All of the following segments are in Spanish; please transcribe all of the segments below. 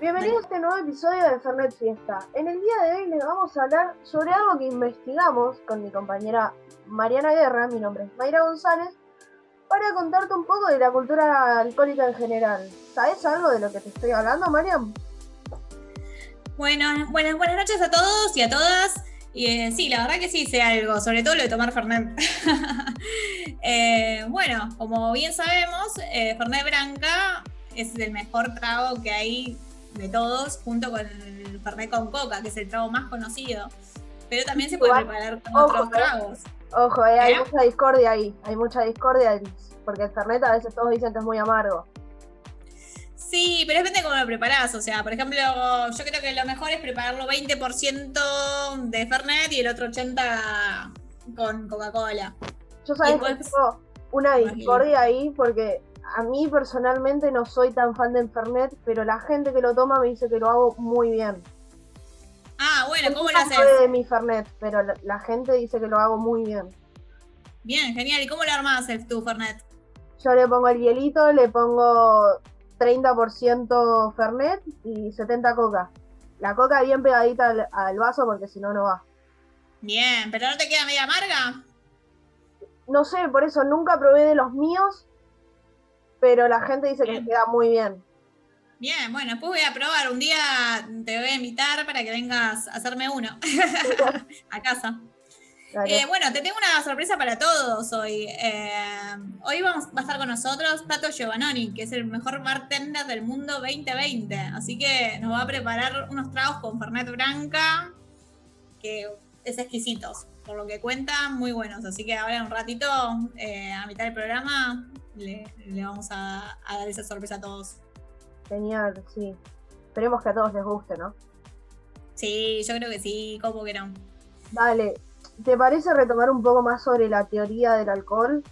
Bienvenidos a este nuevo episodio de Fernet Fiesta. En el día de hoy les vamos a hablar sobre algo que investigamos con mi compañera Mariana Guerra, mi nombre es Mayra González, para contarte un poco de la cultura alcohólica en general. ¿Sabes algo de lo que te estoy hablando, Mariam? Bueno, buenas, buenas noches a todos y a todas. Y eh, sí, la verdad que sí sé algo, sobre todo lo de tomar Fernet. Eh, bueno, como bien sabemos, eh, Fernet Branca es el mejor trago que hay de todos, junto con el Fernet con coca, que es el trago más conocido. Pero también se puede preparar con otros eh. tragos. Ojo, eh, hay ¿Eh? mucha discordia ahí, hay mucha discordia, porque el Fernet a veces todos dicen que es muy amargo. Sí, pero depende de cómo lo preparás. O sea, por ejemplo, yo creo que lo mejor es prepararlo 20% de Fernet y el otro 80% con Coca-Cola. Yo sabes que tengo una discordia ahí porque a mí personalmente no soy tan fan del Fernet, pero la gente que lo toma me dice que lo hago muy bien. Ah, bueno, ¿cómo lo haces? de mi Fernet, pero la, la gente dice que lo hago muy bien. Bien, genial. ¿Y cómo lo armás el tu Fernet? Yo le pongo el hielito, le pongo 30% Fernet y 70 coca. La coca bien pegadita al, al vaso porque si no, no va. Bien, pero no te queda media amarga. No sé, por eso nunca probé de los míos, pero la gente dice que Bien. queda muy bien. Bien, bueno, después voy a probar. Un día te voy a invitar para que vengas a hacerme uno a casa. Eh, bueno, te tengo una sorpresa para todos hoy. Eh, hoy vamos, va a estar con nosotros Tato Giovannoni, que es el mejor bartender del mundo 2020. Así que nos va a preparar unos tragos con Fernet Branca, que es exquisitos. Por lo que cuenta, muy buenos. Así que ahora en un ratito, eh, a mitad del programa, le, le vamos a, a dar esa sorpresa a todos. Genial, sí. Esperemos que a todos les guste, ¿no? Sí, yo creo que sí, ¿cómo que no? Dale, ¿te parece retomar un poco más sobre la teoría del alcohol?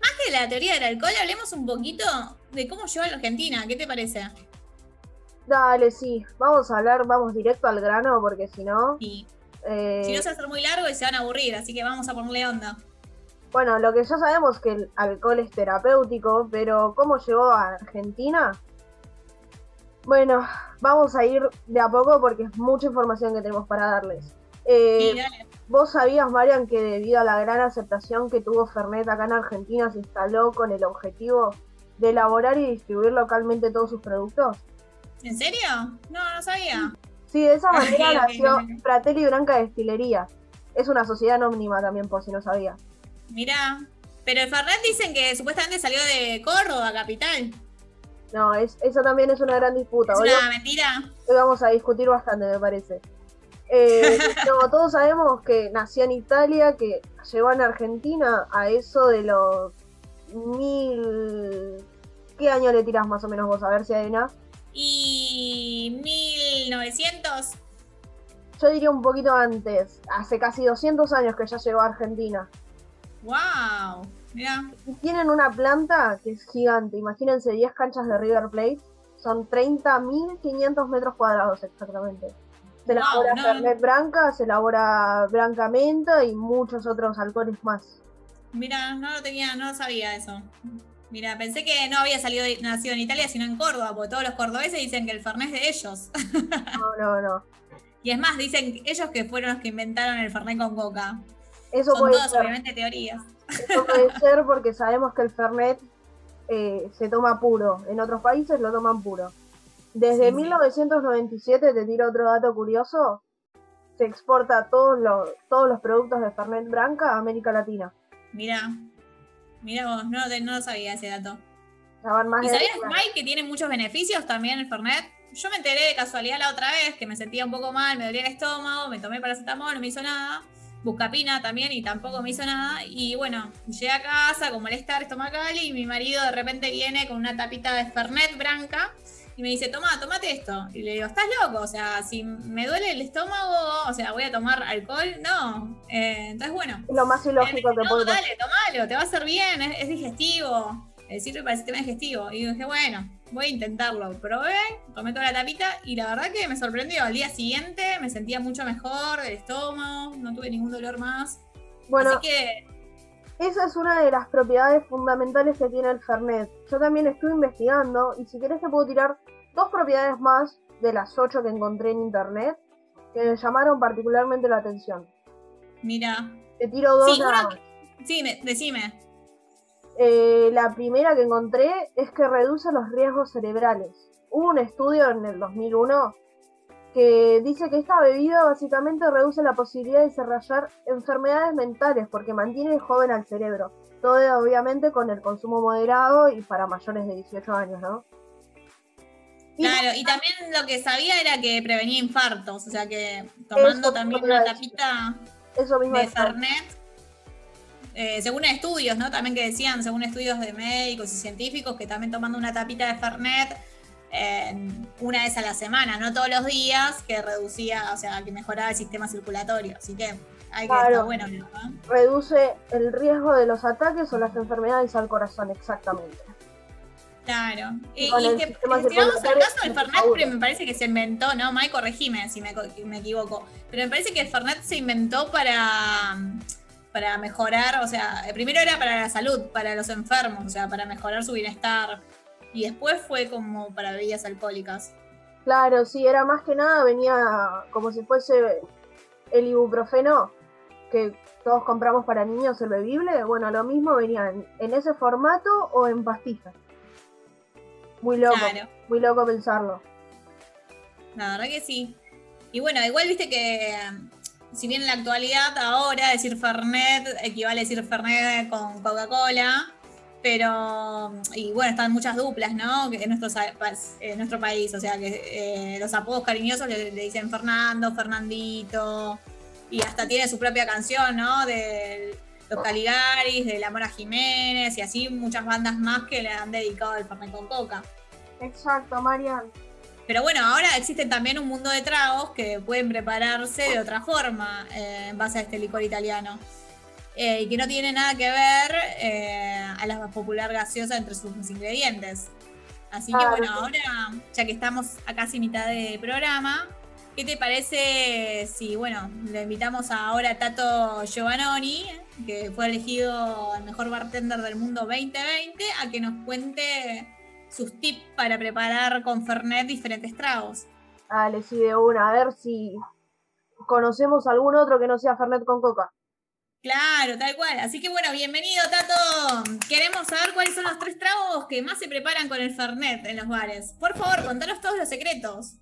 Más que la teoría del alcohol, hablemos un poquito de cómo llegó a la Argentina. ¿Qué te parece? Dale, sí, vamos a hablar, vamos directo al grano porque si no... Y eh, si no se va a hacer muy largo y se van a aburrir, así que vamos a ponerle onda. Bueno, lo que ya sabemos es que el alcohol es terapéutico, pero ¿cómo llegó a Argentina? Bueno, vamos a ir de a poco porque es mucha información que tenemos para darles. Eh, Sí, dale. ¿Vos sabías, Marian, que debido a la gran aceptación que tuvo Fernet acá en Argentina, se instaló con el objetivo de elaborar y distribuir localmente todos sus productos? ¿En serio? No, no sabía. Sí, de esa Ah, manera ok, nació. Fratelli Branca Destilería. Es una sociedad anónima también, por si no sabía. Mirá. Pero el Fernet dicen que supuestamente salió de Córdoba, capital. No, es, eso también es una gran disputa. ¿Es Hoy, una mentira? hoy vamos a discutir bastante, me parece. Eh, no, todos sabemos que nació en Italia, que llegó en Argentina a eso de los mil... ¿Qué año le tirás más o menos vos? A ver si adivinás. Y 1900. Yo diría un poquito antes, hace casi 200 años que ya llegó a Argentina. ¡Wow! Mirá. Y tienen una planta que es gigante, imagínense 10 canchas de River Plate, son 30.500 metros cuadrados exactamente. Se Wow, elabora no. Fernet Branca, se elabora Branca Menta y muchos otros alcoholes más. Mira, no lo tenía, no lo sabía eso. Mira, pensé que no había salido nacido en Italia, sino en Córdoba, porque todos los cordobeses dicen que el Fernet es de ellos. No, no, no. Y es más, dicen ellos que fueron los que inventaron el Fernet con coca. Eso Son puede todas ser. obviamente teorías. Eso puede ser porque sabemos que el Fernet eh, se toma puro. En otros países lo toman puro. Desde Sí, sí. 1997, te tiro otro dato curioso, se exporta todos los, todos los productos de Fernet Branca a América Latina. Mira, mira vos, no, no sabía ese dato. Más ¿Y de sabías, 10 años. Mike, que tiene muchos beneficios también el Fernet? Yo me enteré de casualidad la otra vez que me sentía un poco mal, me dolía el estómago, me tomé paracetamol, no me hizo nada. Buscapina también y tampoco me hizo nada. Y bueno, llegué a casa con malestar estomacal y mi marido de repente viene con una tapita de Fernet Branca y me dice, toma, tomate esto. Y le digo, ¿estás loco? O sea, si me duele el estómago, o sea, voy a tomar alcohol, no. Eh, entonces, bueno, lo más ilógico que no, puede pasar. dale, tomalo, te va a hacer bien, es, es digestivo. eh, sirve para el sistema digestivo. Y dije, bueno, voy a intentarlo. Probé, tomé toda la tapita y la verdad que me sorprendió. Al día siguiente me sentía mucho mejor del estómago, no tuve ningún dolor más. Bueno, Así que, esa es una de las propiedades fundamentales que tiene el Fernet. Yo también estuve investigando y si querés te puedo tirar dos propiedades más de las ocho que encontré en internet que me llamaron particularmente la atención. Mira. Te tiro dos. Sí, nada. Sí, me- decime. Eh, la primera que encontré es que reduce los riesgos cerebrales. Hubo un estudio en el 2001 que dice que esta bebida básicamente reduce la posibilidad de desarrollar enfermedades mentales porque mantiene joven al cerebro. Todo obviamente con el consumo moderado y para mayores de 18 años, ¿no? Y Claro, y también lo que sabía era que prevenía infartos, o sea que tomando también una tapita eso mismo de Fernet, eh, según estudios, ¿no? También que decían, según estudios de médicos y científicos, que también tomando una tapita de Fernet una vez a la semana, no todos los días, que reducía, o sea, que mejoraba el sistema circulatorio. Así que hay que Claro. estar bueno, ¿no? reduce el riesgo de los ataques o las enfermedades al corazón, exactamente. Claro. Y que, que llegamos al caso del Fernet, me parece que se inventó, ¿no? May, corregime si me, me equivoco. Pero me parece que el Fernet se inventó para, para mejorar, o sea, primero era para la salud, para los enfermos, o sea, para mejorar su bienestar. Y después fue como para bebidas alcohólicas. Claro, sí, era más que nada, venía como si fuese el ibuprofeno que todos compramos para niños, el bebible. Bueno, lo mismo venía en, en ese formato o en pastillas. Muy loco, Claro. muy loco pensarlo. La verdad que sí. Y bueno, igual viste que si bien en la actualidad ahora decir Fernet equivale a decir Fernet con Coca-Cola, pero y bueno, están muchas duplas, ¿no? Que En nuestro, sa- pa- en nuestro país, o sea que eh, los apodos cariñosos le, le dicen Fernando, Fernandito, y hasta tiene su propia canción, ¿no? De los Caligaris, de la Mora Jiménez, y así muchas bandas más que le han dedicado el Fernet con Coca. Exacto, Marian. Pero bueno, ahora existen también un mundo de tragos que pueden prepararse de otra forma eh, en base a este licor italiano. Eh, y que no tiene nada que ver eh, a la más popular gaseosa entre sus ingredientes. Así que Claro. bueno, ahora, ya que estamos a casi mitad de programa, ¿qué te parece si, bueno, le invitamos ahora a Tato Giovannoni, que fue elegido el mejor bartender del mundo 2020, a que nos cuente sus tips para preparar con Fernet diferentes tragos. Dale, sí, de una, a ver si conocemos algún otro que no sea Fernet con coca. Claro, tal cual. Así que bueno, bienvenido Tato. Queremos saber cuáles son los tres tragos que más se preparan con el Fernet en los bares. Por favor, contanos todos los secretos.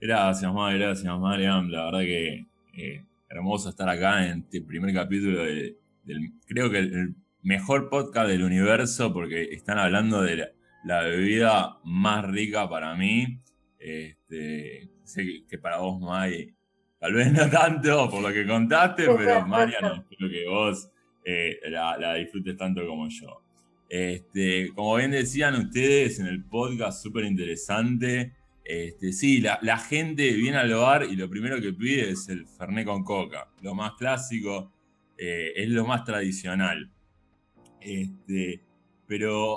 Gracias, Madre, gracias, Mariam. La verdad que eh, hermoso estar acá en este primer capítulo de- del, creo que el, mejor podcast del universo porque están hablando de la, bebida más rica para mí. Este, sé que, que para vos, May, tal vez no tanto por lo que contaste, pero ser, puede Marian, ser. espero que vos eh, la, la disfrutes tanto como yo. Este, como bien decían ustedes en el podcast, súper interesante. Este, sí, la, la gente viene al bar y lo primero que pide es el Fernet con coca. Lo más clásico, eh, es lo más tradicional. Este, pero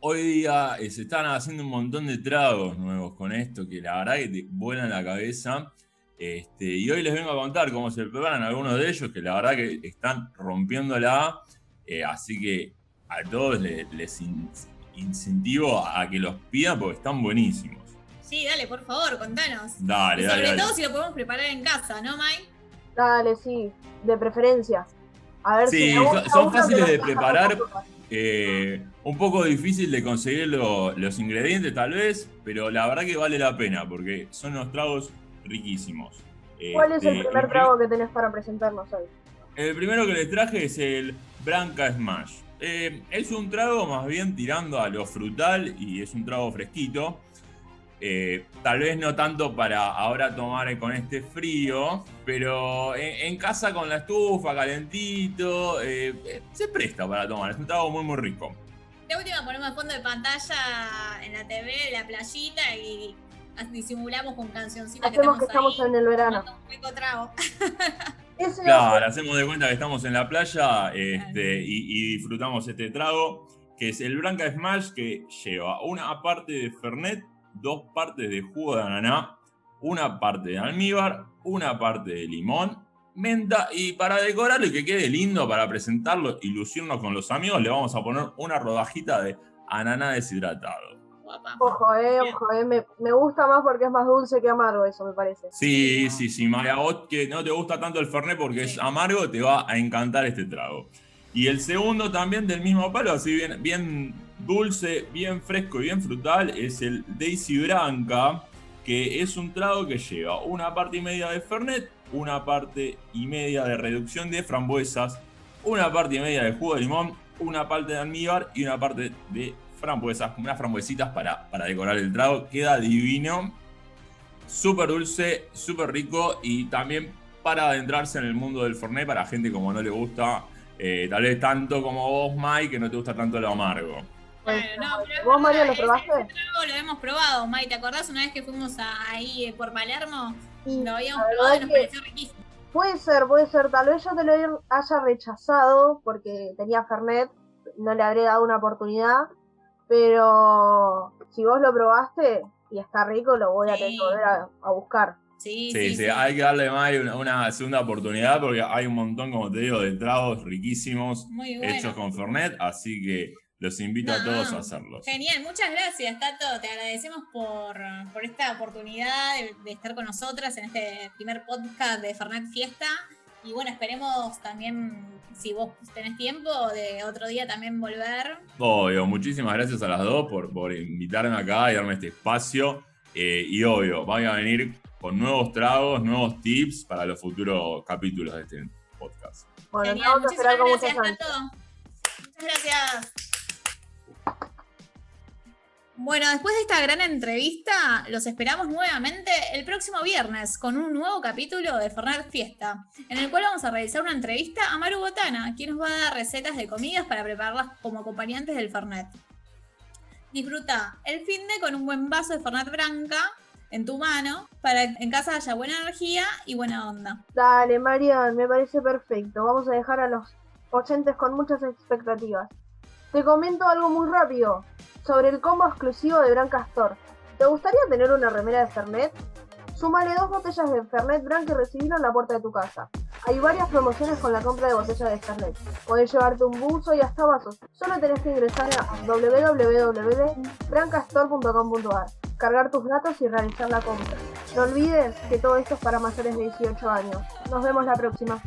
hoy día eh, se están haciendo un montón de tragos nuevos con esto que la verdad que te vuelan la cabeza. Este, y hoy les vengo a contar cómo se preparan algunos de ellos que la verdad que están rompiéndola. Eh, así que a todos les, les in- incentivo a que los pidan porque están buenísimos. Sí, dale, por favor, contanos. Dale, y dale, sobre dale. todo si lo podemos preparar en casa, ¿no, Mai? Dale, sí, de preferencia. A ver Sí, si gusta son- fáciles de preparar. Eh, un poco difícil de conseguir lo- los ingredientes tal vez, pero la verdad que vale la pena porque son unos tragos riquísimos. ¿Cuál es el Este, primer prim- trago que tenés para presentarnos hoy? El primero que les traje es el Branca Smash. Eh, es un trago más bien tirando a lo frutal y es un trago fresquito. Eh, tal vez no tanto para ahora tomar con este frío, pero en, en casa con la estufa, calentito, eh, eh, se presta para tomar. Es un trago muy, muy rico. De última ponemos fondo de pantalla en la TV, la playita y disimulamos con cancioncitas Hacemos que estamos estamos ahí. en el verano. un trago. Claro, hacemos de cuenta que estamos en la playa este, y, y disfrutamos este trago, que es el Branca Smash, que lleva una parte de Fernet, dos partes de jugo de ananá, una parte de almíbar, una parte de limón, menta, y para decorarlo y que quede lindo para presentarlo y lucirnos con los amigos, le vamos a poner una rodajita de ananá deshidratado. Ojo, eh, ojo, eh. Me, me gusta más porque es más dulce que amargo, eso me parece. Sí, sí, sí, Maya, vos que no te gusta tanto el Fernet porque es amargo, te va a encantar este trago. Y el segundo también del mismo palo, así bien, bien dulce, bien fresco y bien frutal, es el Daisy Branca, que es un trago que lleva una parte y media de Fernet, una parte y media de reducción de frambuesas, una parte y media de jugo de limón, una parte de almíbar y una parte de frambuesas, unas frambuesitas para, para decorar el trago. Queda divino súper dulce, súper rico y también para adentrarse en el mundo del Fernet para gente como no le gusta, eh, tal vez tanto como vos, Mike, que no te gusta tanto lo amargo. Bueno, no, pero ¿Vos, María, lo probaste? ese- ese trago lo hemos probado, May. ¿Te acordás una vez que fuimos a- ahí eh, por Palermo? Y Lo habíamos probado y nos pareció riquísimo. Puede ser, puede ser. Tal vez yo te lo haya rechazado porque tenía Fernet, no le habré dado una oportunidad. Pero si vos lo probaste y está rico, lo voy a tener que volver a, a buscar. Sí, Sí, sí, sí, sí. hay que darle más una, una segunda oportunidad porque hay un montón, como te digo, de tragos riquísimos bueno. hechos con Fernet, así que los invito a todos a hacerlos. Genial, muchas gracias, Tato. Te agradecemos por, por esta oportunidad de, de estar con nosotras en este primer podcast de Fernet Fiesta. Y bueno, esperemos también, si vos tenés tiempo, de otro día también volver. Obvio, muchísimas gracias a las dos por, por invitarme acá y darme este espacio. Eh, y obvio, van a venir con nuevos tragos, nuevos tips para los futuros capítulos de este podcast. Bueno, Genial, muchísimas muchas gracias. Tato. Muchas gracias. Bueno, después de esta gran entrevista, los esperamos nuevamente el próximo viernes con un nuevo capítulo de Fernet Fiesta, en el cual vamos a realizar una entrevista a Maru Botana, quien nos va a dar recetas de comidas para prepararlas como acompañantes del Fernet. Disfruta el fin de con un buen vaso de Fernet Branca en tu mano, para que en casa haya buena energía y buena onda. Dale, Marian, me parece perfecto. Vamos a dejar a los oyentes con muchas expectativas. Te comento algo muy rápido sobre el combo exclusivo de Branca Store. ¿Te gustaría tener una remera de Fernet? Súmale dos botellas de Fernet Branca y recibirlo en la puerta de tu casa. Hay varias promociones con la compra de botellas de Fernet. Puedes llevarte un buzo y hasta vasos. Solo tenés que ingresar a www.brancastore.com.ar, cargar tus datos y realizar la compra. No olvides que todo esto es para mayores de 18 años. Nos vemos la próxima.